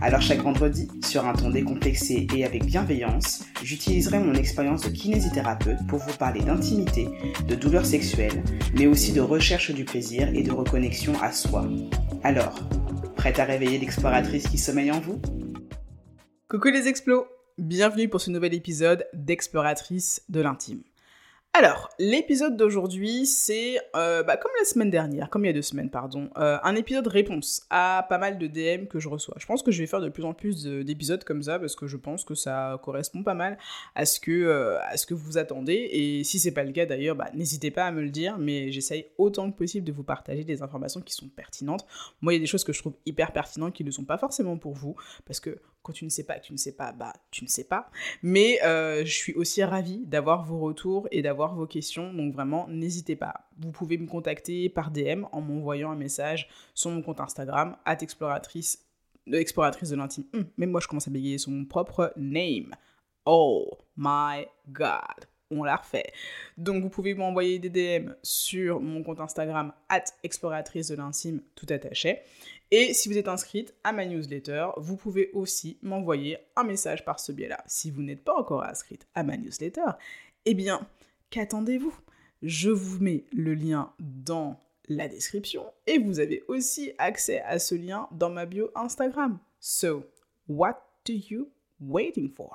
Alors chaque vendredi, sur un ton décomplexé et avec bienveillance, j'utiliserai mon expérience de kinésithérapeute pour vous parler d'intimité, de douleurs sexuelles, mais aussi de recherche du plaisir et de reconnexion à soi. Alors, prête à réveiller l'exploratrice qui sommeille en vous? Coucou les explos Bienvenue pour ce nouvel épisode d'Exploratrice de l'intime. Alors, l'épisode d'aujourd'hui, c'est euh, bah, comme la semaine dernière, comme il y a deux semaines, pardon, euh, un épisode réponse à pas mal de DM que je reçois. Je pense que je vais faire de plus en plus d'épisodes comme ça parce que je pense que ça correspond pas mal à ce que, euh, vous attendez. Et si c'est pas le cas d'ailleurs, bah, n'hésitez pas à me le dire, mais j'essaye autant que possible de vous partager des informations qui sont pertinentes. Moi, il y a des choses que je trouve hyper pertinentes qui ne sont pas forcément pour vous parce que quand tu ne sais pas, tu ne sais pas, bah tu ne sais pas. Mais je suis aussi ravie d'avoir vos retours et d'avoir vos questions. Donc vraiment, n'hésitez pas. Vous pouvez me contacter par DM en m'envoyant un message sur mon compte Instagram, exploratrice, euh, exploratrice de l'intime. Hum, même moi, je commence à bégayer sur mon propre name. Oh my god on l'a refait. Donc vous pouvez m'envoyer des DM sur mon compte Instagram at exploratrice de l'intime tout attaché. Et si vous êtes inscrite à ma newsletter, vous pouvez aussi m'envoyer un message par ce biais-là. Si vous n'êtes pas encore inscrite à ma newsletter, eh bien, qu'attendez-vous? Je vous mets le lien dans la description et vous avez aussi accès à ce lien dans ma bio Instagram. So, what do you waiting for?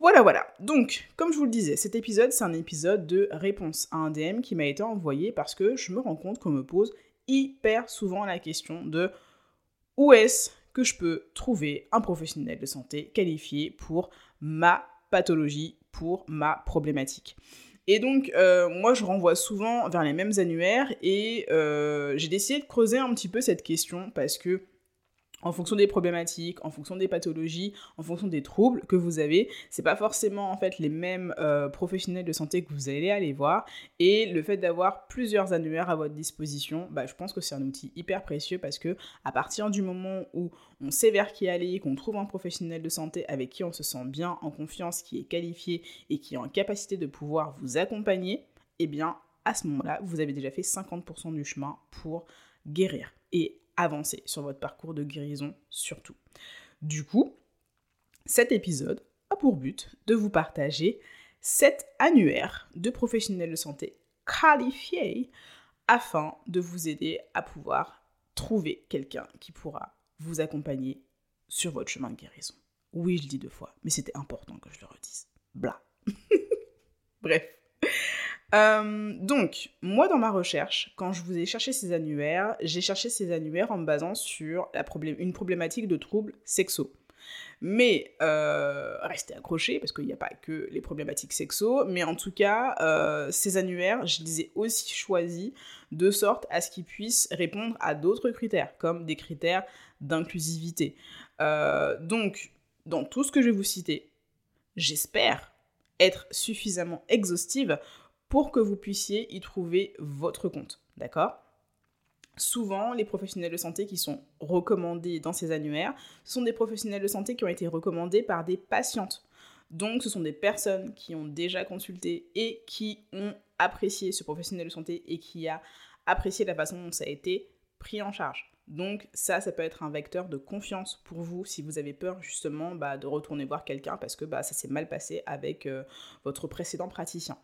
Voilà, voilà. Donc, comme je vous le disais, cet épisode, c'est un épisode de réponse à un DM qui m'a été envoyé parce que je me rends compte qu'on me pose hyper souvent la question de où est-ce que je peux trouver un professionnel de santé qualifié pour ma pathologie, pour ma problématique. Et donc, euh, moi, je renvoie souvent vers les mêmes annuaires et euh, j'ai décidé de creuser un petit peu cette question parce que en fonction des problématiques, en fonction des pathologies, en fonction des troubles que vous avez, c'est pas forcément en fait les mêmes euh, professionnels de santé que vous allez aller voir et le fait d'avoir plusieurs annuaires à votre disposition, bah, je pense que c'est un outil hyper précieux parce que à partir du moment où on sait vers qui aller, qu'on trouve un professionnel de santé avec qui on se sent bien, en confiance, qui est qualifié et qui est en capacité de pouvoir vous accompagner, eh bien à ce moment-là, vous avez déjà fait 50% du chemin pour guérir. Avancer sur votre parcours de guérison surtout. Du coup, cet épisode a pour but de vous partager 7 annuaires de professionnels de santé qualifiés afin de vous aider à pouvoir trouver quelqu'un qui pourra vous accompagner sur votre chemin de guérison. Oui, je le dis deux fois, mais c'était important que je le redise. Bla. Bref. Euh, donc, moi dans ma recherche, quand je vous ai cherché ces annuaires, j'ai cherché ces annuaires en me basant sur une problématique de troubles sexuels. Mais euh, restez accrochés parce qu'il n'y a pas que les problématiques sexuelles, mais en tout cas, euh, ces annuaires, je les ai aussi choisis de sorte à ce qu'ils puissent répondre à d'autres critères, comme des critères d'inclusivité. donc, dans tout ce que je vais vous citer, j'espère être suffisamment exhaustive pour que vous puissiez y trouver votre compte. D'accord? Souvent, les professionnels de santé qui sont recommandés dans ces annuaires, ce sont des professionnels de santé qui ont été recommandés par des patientes. Donc, ce sont des personnes qui ont déjà consulté et qui ont apprécié ce professionnel de santé et qui a apprécié la façon dont ça a été pris en charge. Donc ça, ça peut être un vecteur de confiance pour vous si vous avez peur justement bah, de retourner voir quelqu'un parce que bah, ça s'est mal passé avec euh, votre précédent praticien.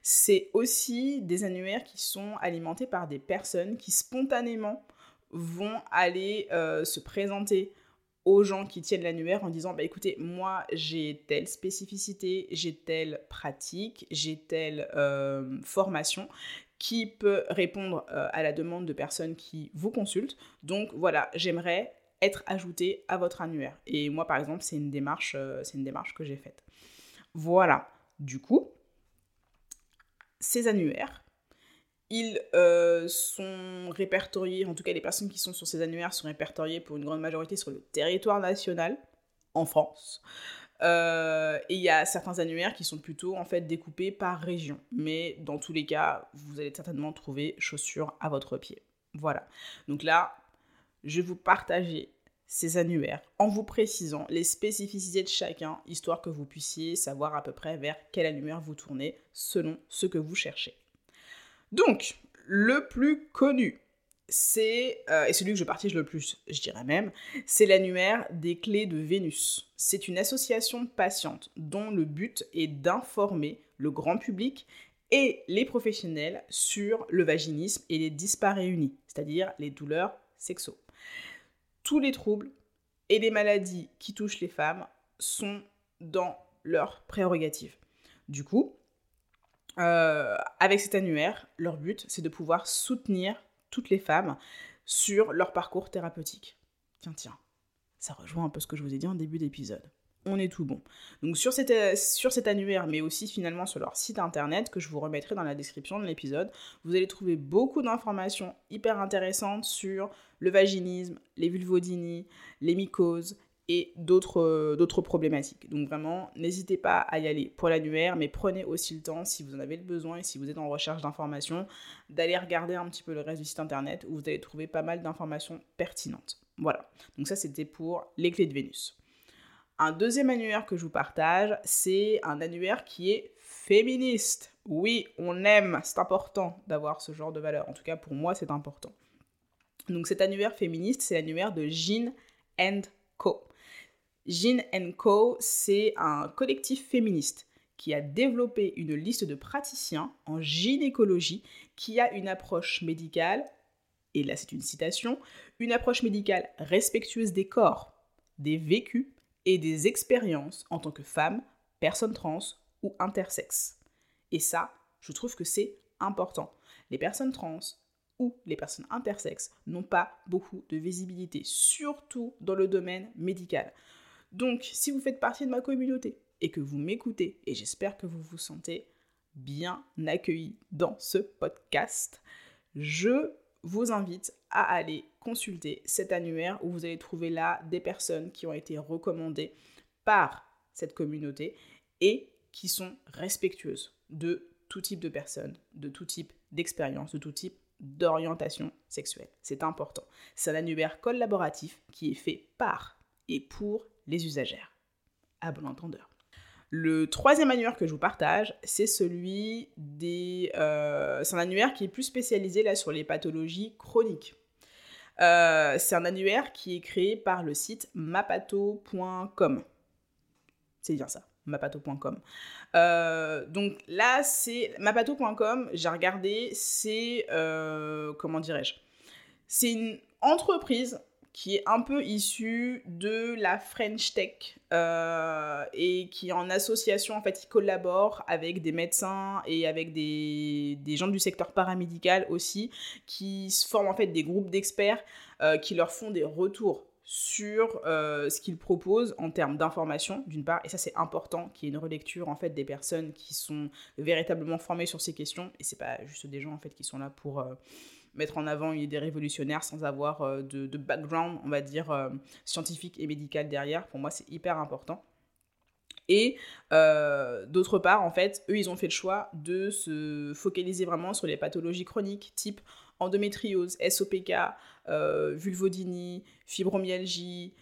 C'est aussi des annuaires qui sont alimentés par des personnes qui spontanément vont aller euh, se présenter aux gens qui tiennent l'annuaire en disant bah écoutez moi j'ai telle spécificité j'ai telle pratique j'ai telle euh, formation qui peut répondre euh, à la demande de personnes qui vous consultent. Donc voilà, j'aimerais être ajouté à votre annuaire. Et moi, par exemple, c'est une démarche, euh, c'est une démarche que j'ai faite. Voilà. Du coup, ces annuaires, ils euh, sont répertoriés, en tout cas les personnes qui sont sur ces annuaires sont répertoriées pour une grande majorité sur le territoire national, en France. Euh, et il y a certains annuaires qui sont plutôt en fait découpés par région. Mais dans tous les cas, vous allez certainement trouver chaussures à votre pied. Voilà. Donc là, je vais vous partager ces annuaires en vous précisant les spécificités de chacun, histoire que vous puissiez savoir à peu près vers quel annuaire vous tournez selon ce que vous cherchez. Donc, le plus connu, c'est, euh, et celui que je partage le plus, je dirais même, c'est l'annuaire des clés de Vénus. C'est une association patiente dont le but est d'informer le grand public et les professionnels sur le vaginisme et les dysparéunies, c'est-à-dire les douleurs sexuelles tous les troubles et les maladies qui touchent les femmes sont dans leurs prérogatives. Du coup, euh, avec cet annuaire, leur but, c'est de pouvoir soutenir toutes les femmes sur leur parcours thérapeutique. Tiens, tiens, ça rejoint un peu ce que je vous ai dit en début d'épisode on est tout bon. Donc sur, euh, sur cet annuaire, mais aussi finalement sur leur site internet, que je vous remettrai dans la description de l'épisode, vous allez trouver beaucoup d'informations hyper intéressantes sur le vaginisme, les vulvodynies, les mycoses euh, d'autres problématiques. Donc vraiment, n'hésitez pas à y aller pour l'annuaire, mais prenez aussi le temps, si vous en avez le besoin et si vous êtes en recherche d'informations, d'aller regarder un petit peu le reste du site internet où vous allez trouver pas mal d'informations pertinentes. Voilà, donc ça c'était pour les clés de Vénus. Un deuxième annuaire que je vous partage, c'est un annuaire qui est féministe. Oui, on aime, c'est important d'avoir ce genre de valeur. En tout cas, pour moi, c'est important. Donc cet annuaire féministe, c'est l'annuaire de Jean Co. Jean Co, c'est un collectif féministe qui a développé une liste de praticiens en gynécologie qui a une approche médicale, et là c'est une citation, une approche médicale respectueuse des corps, des vécus et des expériences en tant que femme, personne trans ou intersexe. Et ça, je trouve que c'est important. Les personnes trans ou les personnes intersexes n'ont pas beaucoup de visibilité, surtout dans le domaine médical. Donc, si vous faites partie de ma communauté et que vous m'écoutez, et j'espère que vous vous sentez bien accueilli dans ce podcast, je vous invite à aller consulter cet annuaire où vous allez trouver là des personnes qui ont été recommandées par cette communauté et qui sont respectueuses de tout type de personnes, de tout type d'expérience, de tout type d'orientation sexuelle. C'est important. C'est un annuaire collaboratif qui est fait par et pour les usagères. À bon entendeur. Le troisième annuaire que je vous partage, c'est celui des... Euh, c'est un annuaire qui est plus spécialisé là sur les pathologies chroniques. Euh, c'est un annuaire qui est créé par le site mapato.com. C'est bien ça, mapato.com. Euh, donc là, c'est mapato.com, j'ai regardé, c'est... comment dirais-je? C'est une entreprise qui est un peu issu de la French Tech euh, et qui en association en fait il collabore avec des médecins et avec des, des gens du secteur paramédical aussi qui se forment en fait des groupes d'experts euh, qui leur font des retours sur euh, ce qu'ils proposent en termes d'information d'une part. Et ça c'est important qu'il y ait une relecture en fait des personnes qui sont véritablement formées sur ces questions. Et c'est pas juste des gens en fait qui sont là pour mettre en avant une idée révolutionnaire sans avoir euh, de, background, on va dire, euh, scientifique et médical derrière. Pour moi, c'est hyper important. Et euh, d'autre part, en fait, eux, ils ont fait le choix de se focaliser vraiment sur les pathologies chroniques, type endométriose, SOPK, vulvodynie, fibromyalgie,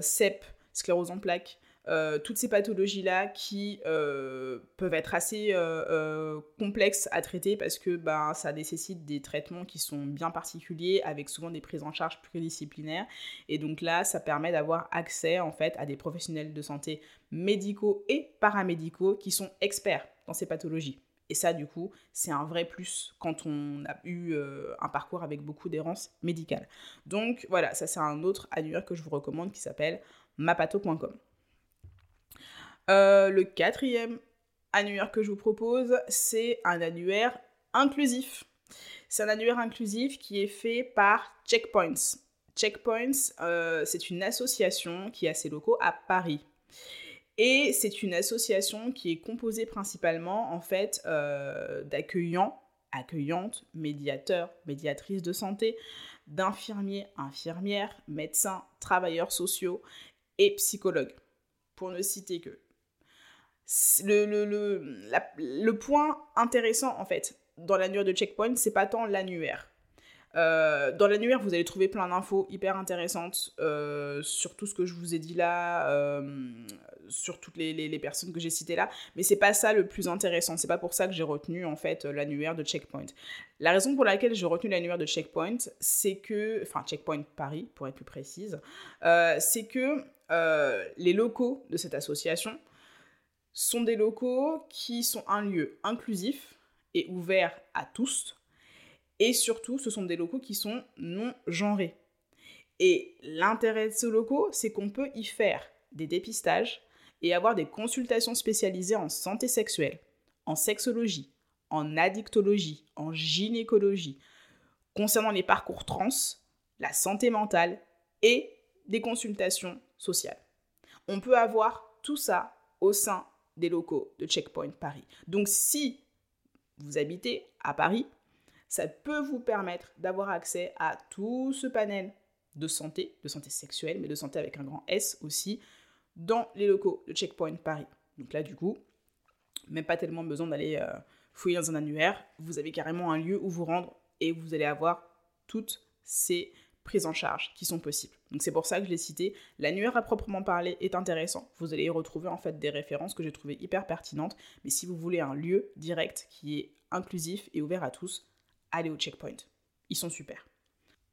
CEP, sclérose en plaques. Euh, toutes ces pathologies-là qui euh, peuvent être assez euh, complexes à traiter parce que ben, ça nécessite des traitements qui sont bien particuliers avec souvent des prises en charge pluridisciplinaires. Et donc là, ça permet d'avoir accès en fait à des professionnels de santé médicaux et paramédicaux qui sont experts dans ces pathologies. Et ça, du coup, c'est un vrai plus quand on a eu un parcours avec beaucoup d'errance médicale. Donc voilà, ça c'est un autre annuaire que je vous recommande qui s'appelle mapato.com. Euh, le quatrième annuaire que je vous propose, c'est un annuaire inclusif. C'est un annuaire inclusif qui est fait par Checkpoints. Checkpoints, euh, c'est une association qui a ses locaux à Paris. Et c'est une association qui est composée principalement en fait euh, d'accueillants, accueillantes, médiateurs, médiatrices de santé, d'infirmiers, infirmières, médecins, travailleurs sociaux et psychologues, pour ne citer que le, le, le, point intéressant, en fait, dans l'annuaire de checkpoint, c'est pas tant l'annuaire. Euh, dans l'annuaire, vous allez trouver plein d'infos hyper intéressantes sur tout ce que je vous ai dit là, sur toutes les, les, personnes que j'ai citées là. Mais c'est pas ça le plus intéressant. C'est pas pour ça que j'ai retenu en fait l'annuaire de Checkpoint. La raison pour laquelle j'ai retenu l'annuaire de Checkpoint, c'est que, enfin Checkpoint Paris pour être plus précise, c'est que les locaux de cette association sont des locaux qui sont un lieu inclusif et ouvert à tous. Et surtout, ce sont des locaux qui sont non genrés. Et l'intérêt de ces locaux, c'est qu'on peut y faire des dépistages et avoir des consultations spécialisées en santé sexuelle, en sexologie, en addictologie, en gynécologie, concernant les parcours trans, la santé mentale et des consultations sociales. On peut avoir tout ça au sein des locaux de Checkpoint Paris. Donc si vous habitez à Paris, ça peut vous permettre d'avoir accès à tout ce panel de santé, de santé sexuelle, mais de santé avec un grand S aussi, dans les locaux de Checkpoint Paris. Donc là, du coup, même pas tellement besoin d'aller euh, fouiller dans un annuaire, vous avez carrément un lieu où vous rendre et vous allez avoir toutes ces prises en charge qui sont possibles. Donc c'est pour ça que je l'ai cité. L'annuaire à proprement parler est intéressant. Vous allez y retrouver en fait des références que j'ai trouvées hyper pertinentes. Mais si vous voulez un lieu direct qui est inclusif et ouvert à tous, allez au checkpoint. Ils sont super.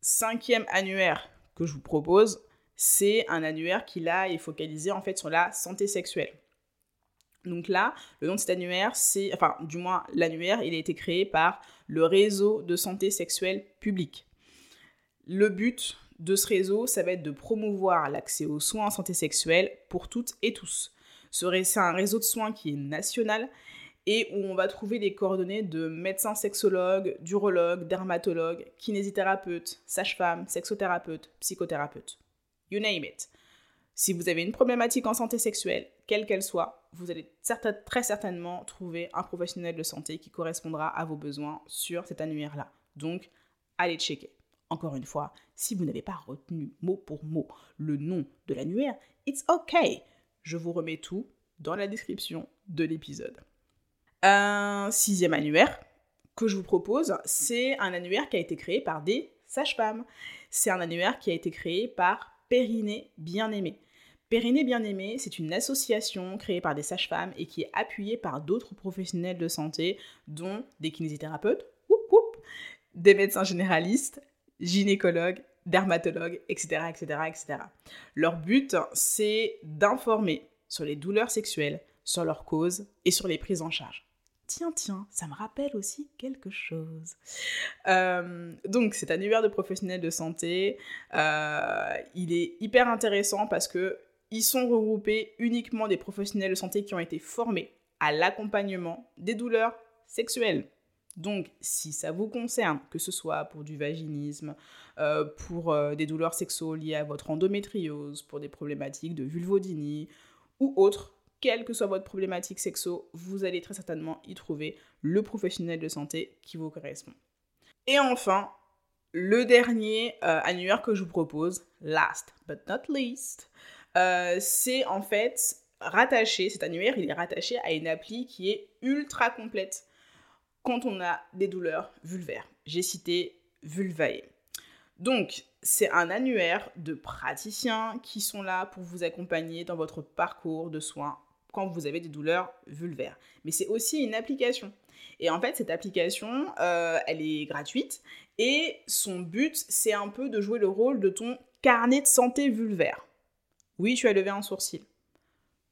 Cinquième annuaire que je vous propose, c'est un annuaire qui là est focalisé en fait sur la santé sexuelle. Donc là, le nom de cet annuaire, c'est, enfin, du moins, l'annuaire, il a été créé par le réseau de santé sexuelle publique. Le but de ce réseau, ça va être de promouvoir l'accès aux soins en santé sexuelle pour toutes et tous. C'est un réseau de soins qui est national et où on va trouver les coordonnées de médecins sexologues, d'urologues, dermatologues, kinésithérapeutes, sages-femmes, sexothérapeutes, psychothérapeutes. You name it. Si vous avez une problématique en santé sexuelle, quelle qu'elle soit, vous allez très certainement trouver un professionnel de santé qui correspondra à vos besoins sur cet annuaire-là. Donc, allez checker. Encore une fois, si vous n'avez pas retenu mot pour mot le nom de l'annuaire, it's okay. Je vous remets tout dans la description de l'épisode. Un sixième annuaire que je vous propose, c'est un annuaire qui a été créé par des sages-femmes. C'est un annuaire qui a été créé par Périnée Bien-Aimé. Périnée Bien-Aimé, c'est une association créée par des sages-femmes et qui est appuyée par d'autres professionnels de santé, dont des kinésithérapeutes, des médecins généralistes, gynécologues, dermatologues, etc., etc., etc. Leur but, c'est d'informer sur les douleurs sexuelles, sur leurs causes et sur les prises en charge. Tiens, tiens, ça me rappelle aussi quelque chose. Euh, donc, cet annuaire de professionnels de santé, euh, il est hyper intéressant parce que ils sont regroupés uniquement des professionnels de santé qui ont été formés à l'accompagnement des douleurs sexuelles. Donc, si ça vous concerne, que ce soit pour du vaginisme, euh, pour euh, des douleurs sexuelles liées à votre endométriose, pour des problématiques de vulvodynie ou autres, quelle que soit votre problématique sexo, vous allez très certainement y trouver le professionnel de santé qui vous correspond. Et enfin, le dernier euh, annuaire que je vous propose, last but not least, c'est en fait rattaché, cet annuaire, il est rattaché à une appli qui est ultra complète quand on a des douleurs vulvaires. J'ai cité Vulvae. Donc, c'est un annuaire de praticiens qui sont là pour vous accompagner dans votre parcours de soins quand vous avez des douleurs vulvaires. Mais c'est aussi une application. Et en fait, cette application, euh, elle est gratuite et son but, c'est un peu de jouer le rôle de ton carnet de santé vulvaire. Oui, tu as levé un sourcil.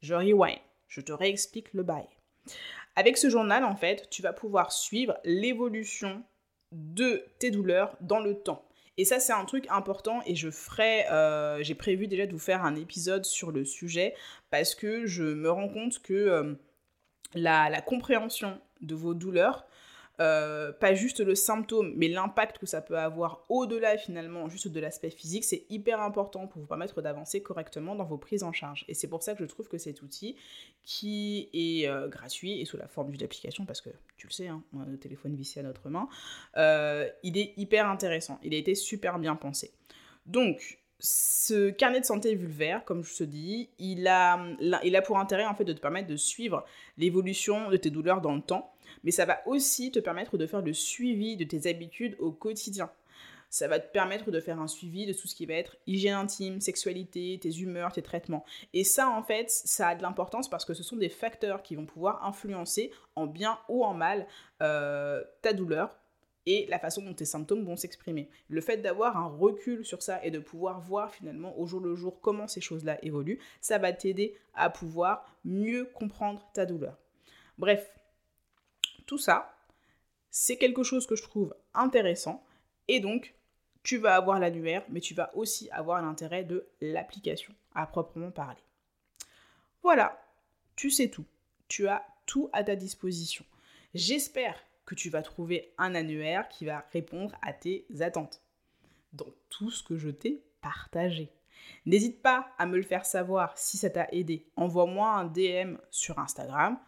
Je rewind. Je te réexplique le bail. Avec ce journal, en fait, tu vas pouvoir suivre l'évolution de tes douleurs dans le temps. Et ça, c'est un truc important et je ferai, euh, j'ai prévu déjà de vous faire un épisode sur le sujet parce que je me rends compte que euh, la, compréhension de vos douleurs euh, pas juste le symptôme, mais l'impact que ça peut avoir au-delà finalement juste de l'aspect physique, c'est hyper important pour vous permettre d'avancer correctement dans vos prises en charge. Et c'est pour ça que je trouve que cet outil, qui est euh, gratuit et sous la forme d'une application, parce que tu le sais, hein, on a le téléphone vissé à notre main, euh, il est hyper intéressant. Il a été super bien pensé. Donc, ce carnet de santé vulvaire, comme je te dis, il a, il a pour intérêt en fait de te permettre de suivre l'évolution de tes douleurs dans le temps mais ça va aussi te permettre de faire le suivi de tes habitudes au quotidien. Ça va te permettre de faire un suivi de tout ce qui va être hygiène intime, sexualité, tes humeurs, tes traitements. Et ça, en fait, ça a de l'importance parce que ce sont des facteurs qui vont pouvoir influencer en bien ou en mal euh, ta douleur, et la façon dont tes symptômes vont s'exprimer. Le fait d'avoir un recul sur ça et de pouvoir voir finalement au jour le jour comment ces choses-là évoluent, ça va t'aider à pouvoir mieux comprendre ta douleur. Bref, tout ça, c'est quelque chose que je trouve intéressant et donc tu vas avoir l'annuaire, mais tu vas aussi avoir l'intérêt de l'application à proprement parler. Voilà, tu sais tout. Tu as tout à ta disposition. J'espère que tu vas trouver un annuaire qui va répondre à tes attentes dans tout ce que je t'ai partagé. N'hésite pas à me le faire savoir si ça t'a aidé. Envoie-moi un DM sur Instagram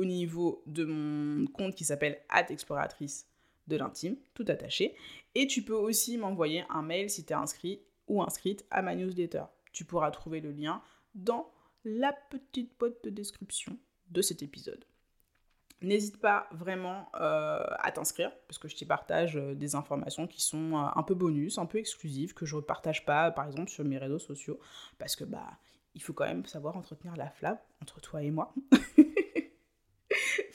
au niveau de mon compte qui s'appelle exploratrice de l'intime, tout attaché. Et tu peux aussi m'envoyer un mail si tu es inscrit ou inscrite à ma newsletter. Tu pourras trouver le lien dans la petite boîte de description de cet épisode. N'hésite pas vraiment euh, à t'inscrire, parce que je te partage euh, des informations qui sont euh, un peu bonus, un peu exclusives, que je ne partage pas, par exemple, sur mes réseaux sociaux, parce que bah, il faut quand même savoir entretenir la flamme entre toi et moi.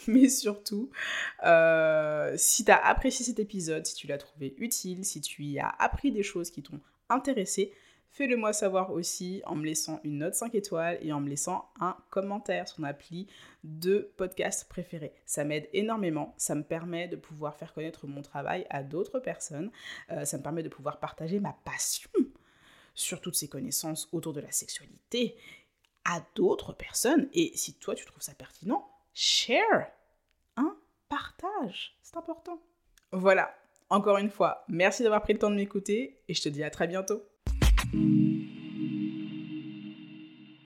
Mais surtout, si tu as apprécié cet épisode, si tu l'as trouvé utile, si tu y as appris des choses qui t'ont intéressé, Fais-le moi savoir aussi en me laissant une note 5 étoiles et en me laissant un commentaire sur mon appli de podcast préféré. Ça m'aide énormément, ça me permet de pouvoir faire connaître mon travail à d'autres personnes, euh, ça me permet de pouvoir partager ma passion sur toutes ces connaissances autour de la sexualité à d'autres personnes. Et si toi tu trouves ça pertinent, share, hein, partage, c'est important. Voilà, encore une fois, merci d'avoir pris le temps de m'écouter et je te dis à très bientôt.